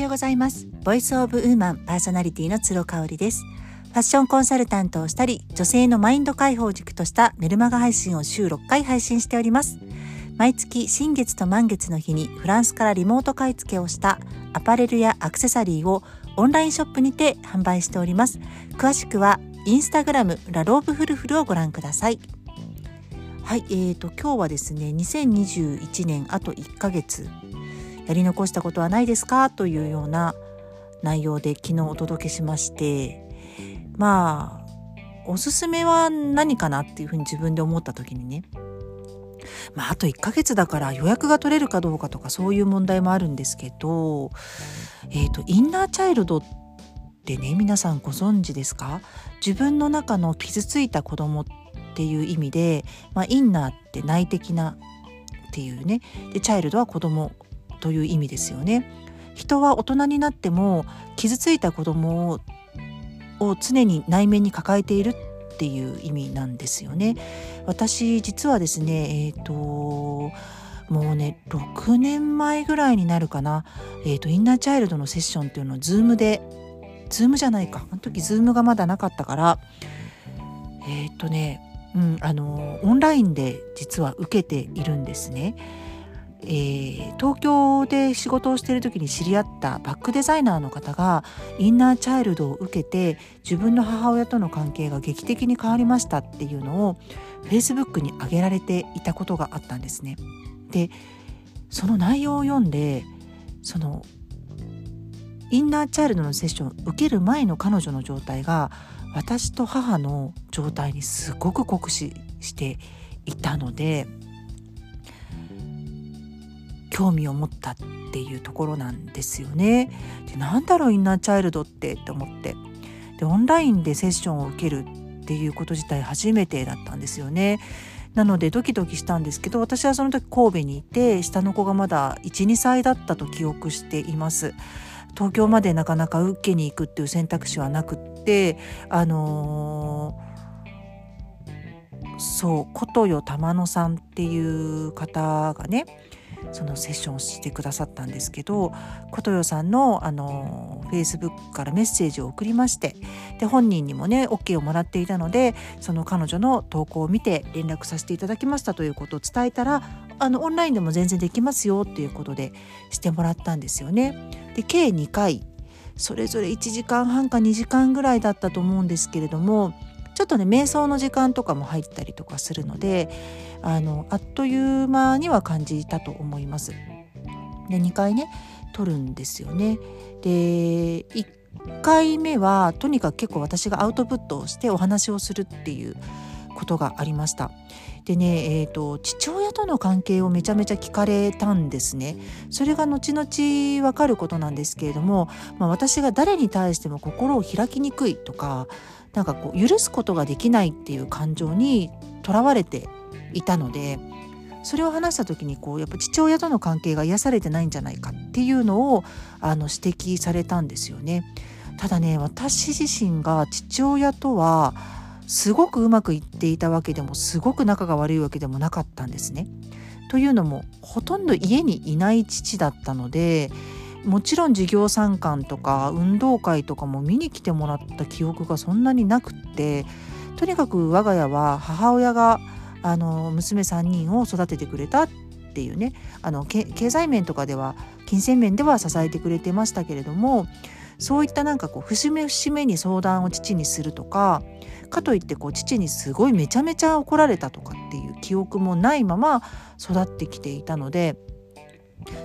ようございます。ボイスオブウーマンパーソナリティの鶴香織です。ファッションコンサルタントをしたり女性のマインド解放軸としたメルマガ配信を週6回配信しております。毎月新月と満月の日にフランスからリモート買い付けをしたアパレルやアクセサリーをオンラインショップにて販売しております。詳しくはインスタグラムラローブフルフルをご覧ください。はい、えーと今日はですね2021年あと1ヶ月やり残したことはないですか？というような内容で昨日お届けしましてまあおすすめは何かなっていうふうに自分で思った時にね。まああと1ヶ月だから予約が取れるかどうかとかそういう問題もあるんですけどえっ、ー、とインナーチャイルドってね皆さんご存知ですか？自分の中の傷ついた子供っていう意味で、まあ、インナーって内的なっていうね。でチャイルドは子供という意味ですよね。人は大人になっても傷ついた子供をを常に内面に抱えているっていう意味なんですよね。私実はですねえ、ー、ともうね6年前ぐらいになるかな、えーと、インナーチャイルドのセッションっていうのを Zoom で Zoom じゃないかあの時 Zoom がまだなかったからえっ、ー、とねうんあのオンラインで実は受けているんですね。えー、東京で仕事をしている時に知り合ったバックデザイナーの方がインナーチャイルドを受けて自分の母親との関係が劇的に変わりましたっていうのを Facebook に上げられていたことがあったんですね。でその内容を読んでそのインナーチャイルドのセッションを受ける前の彼女の状態が私と母の状態にすごく酷使していたので興味を持ったっていうところなんですよね。でなんだろうインナーチャイルドってって思ってでオンラインでセッションを受けるっていうこと自体初めてだったんですよね。なのでドキドキしたんですけど私はその時神戸にいて下の子がまだ12歳だったと記憶しています。東京までなかなか受けに行くっていう選択肢はなくってあのー、そう琴代玉野さんっていう方がねそのセッションをしてくださったんですけど琴代さんのあのフェイスブックからメッセージを送りましてで本人にもね OK をもらっていたのでその彼女の投稿を見て連絡させていただきましたということを伝えたらあのオンラインでも全然できますよっていうことでしてもらったんですよね。で計2回それぞれ1時間半か2時間ぐらいだったと思うんですけれどもちょっとね瞑想の時間とかも入ったりとかするのであのあっという間には感じたと思います。で2回ね撮るんですよね。で1回目はとにかく結構私がアウトプットをしてお話をするっていうことがありました。でね、えーと、父親との関係をめちゃめちゃ聞かれたんですね。それが後々わかることなんですけれども、まあ、私が誰に対しても心を開きにくいとかなんかこう許すことができないっていう感情にとらわれていたのでそれを話した時にこうやっぱ父親との関係が癒されてないんじゃないかっていうのをあの指摘されたんですよね。ただね私自身が父親とはすごくうまくいっていたわけでもすごく仲が悪いわけでもなかったんですね。というのもほとんど家にいない父だったのでもちろん授業参観とか運動会とかも見に来てもらった記憶がそんなになくってとにかく我が家は母親があの娘3人を育ててくれたっていうねあの経済面とかでは金銭面では支えてくれてましたけれどもそういったなんかこう節目節目に相談を父にするとかかといってこう父にすごいめちゃめちゃ怒られたとかっていう記憶もないまま育ってきていたので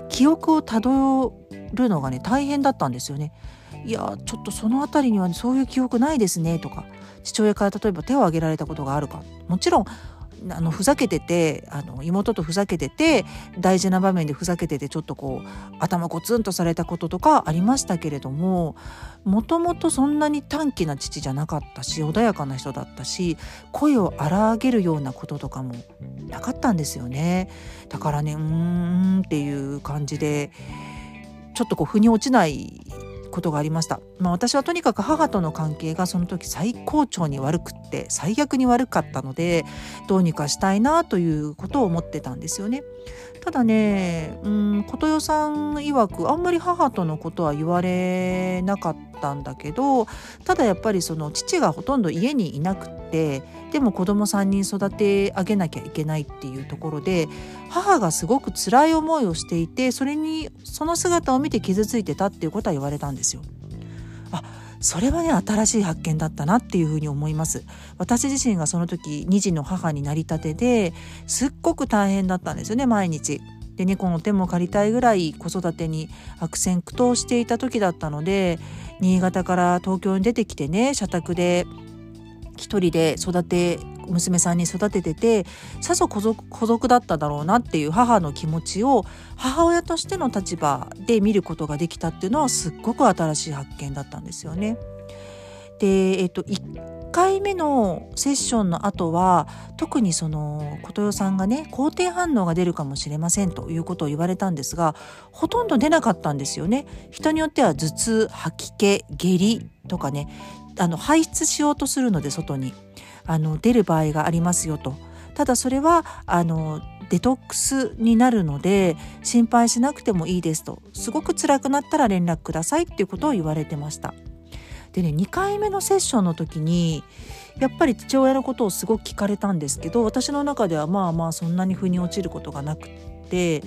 記憶をたどるのがね大変だったんですよね。いやちょっとその辺りには、ね、そういう記憶ないですねとか父親から例えば手を挙げられたことがあるかもちろんあのふざけててあの妹とふざけてて大事な場面でふざけててちょっとこう頭ゴツンとされたこととかありましたけれどももともとそんなに短気な父じゃなかったし穏やかな人だったし声を荒げるようなこととかもなかったんですよね。だからねうーんっていう感じでちょっとこう腑に落ちないことがありました、まあ、私はとにかく母との関係がその時最高潮に悪くって最悪に悪かったのでどうにかしたいなということを思ってたんですよね。ただねうん琴代さん曰くあんまり母とのことは言われなかったんだけどただやっぱりその父がほとんど家にいなくってでも子供3人育て上げなきゃいけないっていうところで母がすごく辛い思いをしていてそれにその姿を見て傷ついてたっていうことは言われたんですよ。あそれはね新しい発見だったなっていうふうに思います。私自身がその時2児の母になりたてですっごく大変だったんですよね毎日。で猫の手も借りたいぐらい子育てに悪戦苦闘していた時だったので新潟から東京に出てきてね社宅で一人で育て娘さんに育てててさぞ孤独孤独だっただろうなっていう母の気持ちを母親としての立場で見ることができたっていうのはすっごく新しい発見だったんですよね。で、えっと、1回目のセッションの後は特にその琴代さんがね肯定反応が出るかもしれませんということを言われたんですがほとんど出なかったんですよね。人によっては頭痛吐き気下痢とかねあの排出しようとするので外にあの出る場合がありますよと。ただそれはあのデトックスになるので心配しなくてもいいですとすごく辛くなったら連絡くださいっていうことを言われてました。でね2回目のセッションの時にやっぱり父親のことをすごく聞かれたんですけど私の中ではまあまあそんなに腑に落ちることがなくって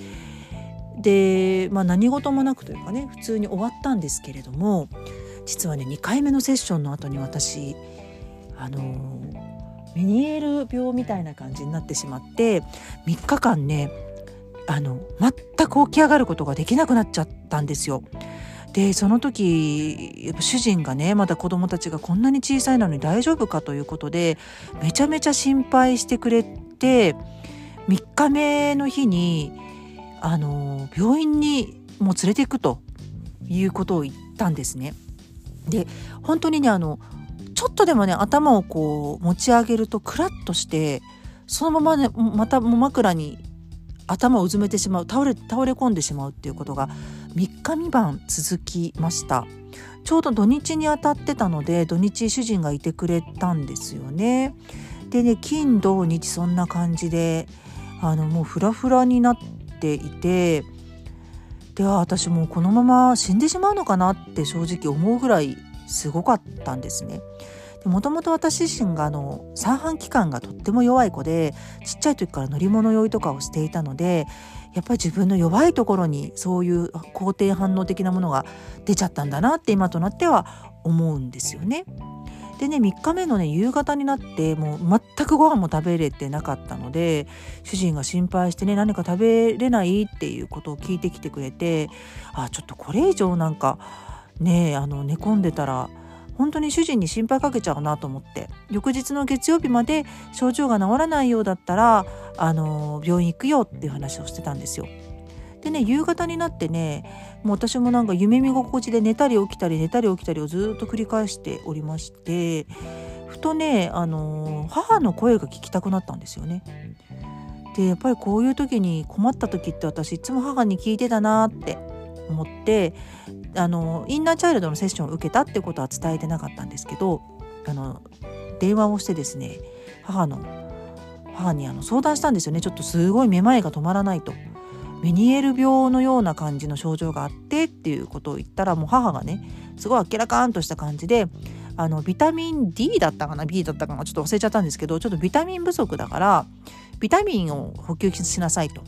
で、まあ、何事もなくというかね普通に終わったんですけれども実はね2回目のセッションの後に私あのメニエール病みたいな感じになってしまって3日間ねあの全く起き上がることができなくなっちゃったんですよ。でその時やっぱ主人がねまだ子供たちがこんなに小さいのに大丈夫かということでめちゃめちゃ心配してくれて3日目の日にあの病院にもう連れていくということを言ったんですね。で本当にねあのちょっとでもね頭をこう持ち上げるとクラッとしてそのままねまたも枕に頭をうずめてしまう倒れ倒れ込んでしまうっていうことが3日3晩続きました。ちょうど土日に当たってたので土日主人がいてくれたんですよね。でね金土日そんな感じであのもうフラフラになっていてでは私もうこのまま死んでしまうのかなって正直思うぐらいすごかったんですね。もともと私自身があの三半規管がとっても弱い子でちっちゃい時から乗り物酔いとかをしていたのでやっぱり自分の弱いところにそういう肯定反応的なものが出ちゃったんだなって今となっては思うんですよね。でね3日目のね夕方になってもう全くご飯も食べれてなかったので主人が心配してね何か食べれないっていうことを聞いてきてくれてあちょっとこれ以上なんかねあの寝込んでたら本当に主人に心配かけちゃうなと思って翌日の月曜日まで症状が治らないようだったらあの病院行くよっていう話をしてたんですよ。でね夕方になってねもう私もなんか夢見心地で寝たり起きたり寝たり起きたりをずっと繰り返しておりましてふとねあの母の声が聞きたくなったんですよね。でやっぱりこういう時に困った時って私いつも母に聞いてたなって思ってあのインナーチャイルドのセッションを受けたってことは伝えてなかったんですけどあの電話をしてですね母の母にあの相談したんですよねちょっとすごいめまいが止まらないと。メニエール病のような感じの症状があってっていうことを言ったらもう母がねすごいあっけらかんとした感じであのビタミン D だったかな B だったかなちょっと忘れちゃったんですけどちょっとビタミン不足だからビタミンを補給しなさいと。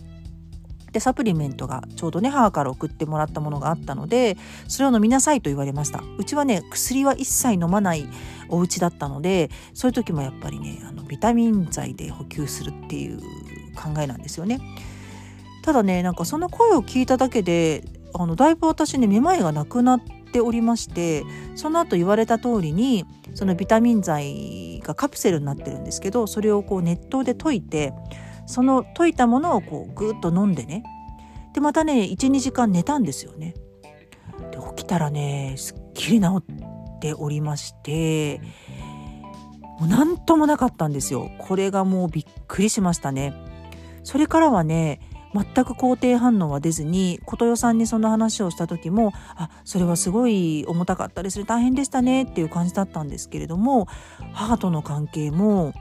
でサプリメントがちょうどね母から送ってもらったものがあったのでそれを飲みなさいと言われました。うちはね薬は一切飲まないお家だったのでそういう時もやっぱりねあのビタミン剤で補給するっていう考えなんですよね。ただねなんかその声を聞いただけであのだいぶ私ねめまいがなくなっておりましてその後言われた通りにそのビタミン剤がカプセルになってるんですけどそれをこう熱湯で溶いてその溶いたものをこうぐっと飲んでねでまたね12時間寝たんですよね。で起きたらねすっきり治っておりましてもう何ともなかったんですよ。これがもうびっくりしましたね。それからはね全く肯定反応は出ずに琴代さんにその話をした時も「あそれはすごい重たかったでする大変でしたね」っていう感じだったんですけれども母との関係も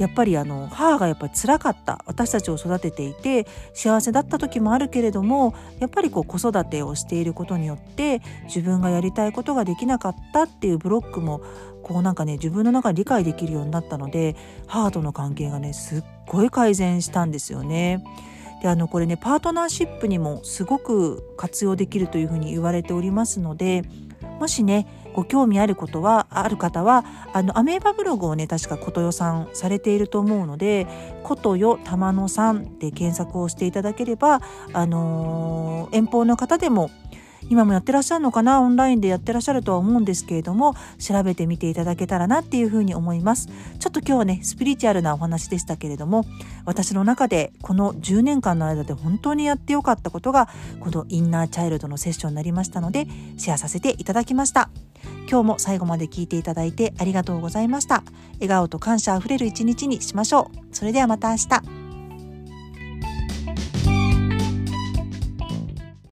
やっぱりあの母がやっぱり辛かった私たちを育てていて幸せだった時もあるけれどもやっぱりこう子育てをしていることによって自分がやりたいことができなかったっていうブロックもこうなんかね自分の中で理解できるようになったので母との関係がねすっごい改善したんですよね。であのこれねパートナーシップにもすごく活用できるというふうに言われておりますのでもしねご興味あることはある方はあのアメーバブログをね確か琴代さんされていると思うので「琴代玉野さん」で検索をしていただければ、あのー、遠方の方でも今もやってらっしゃるのかな？オンラインでやってらっしゃるとは思うんですけれども調べてみていただけたらなっていうふうに思います。ちょっと今日はねスピリチュアルなお話でしたけれども私の中でこの10年間の間で本当にやってよかったことがこのインナーチャイルドのセッションになりましたのでシェアさせていただきました。今日も最後まで聞いていただいてありがとうございました。笑顔と感謝あふれる一日にしましょう。それではまた明日。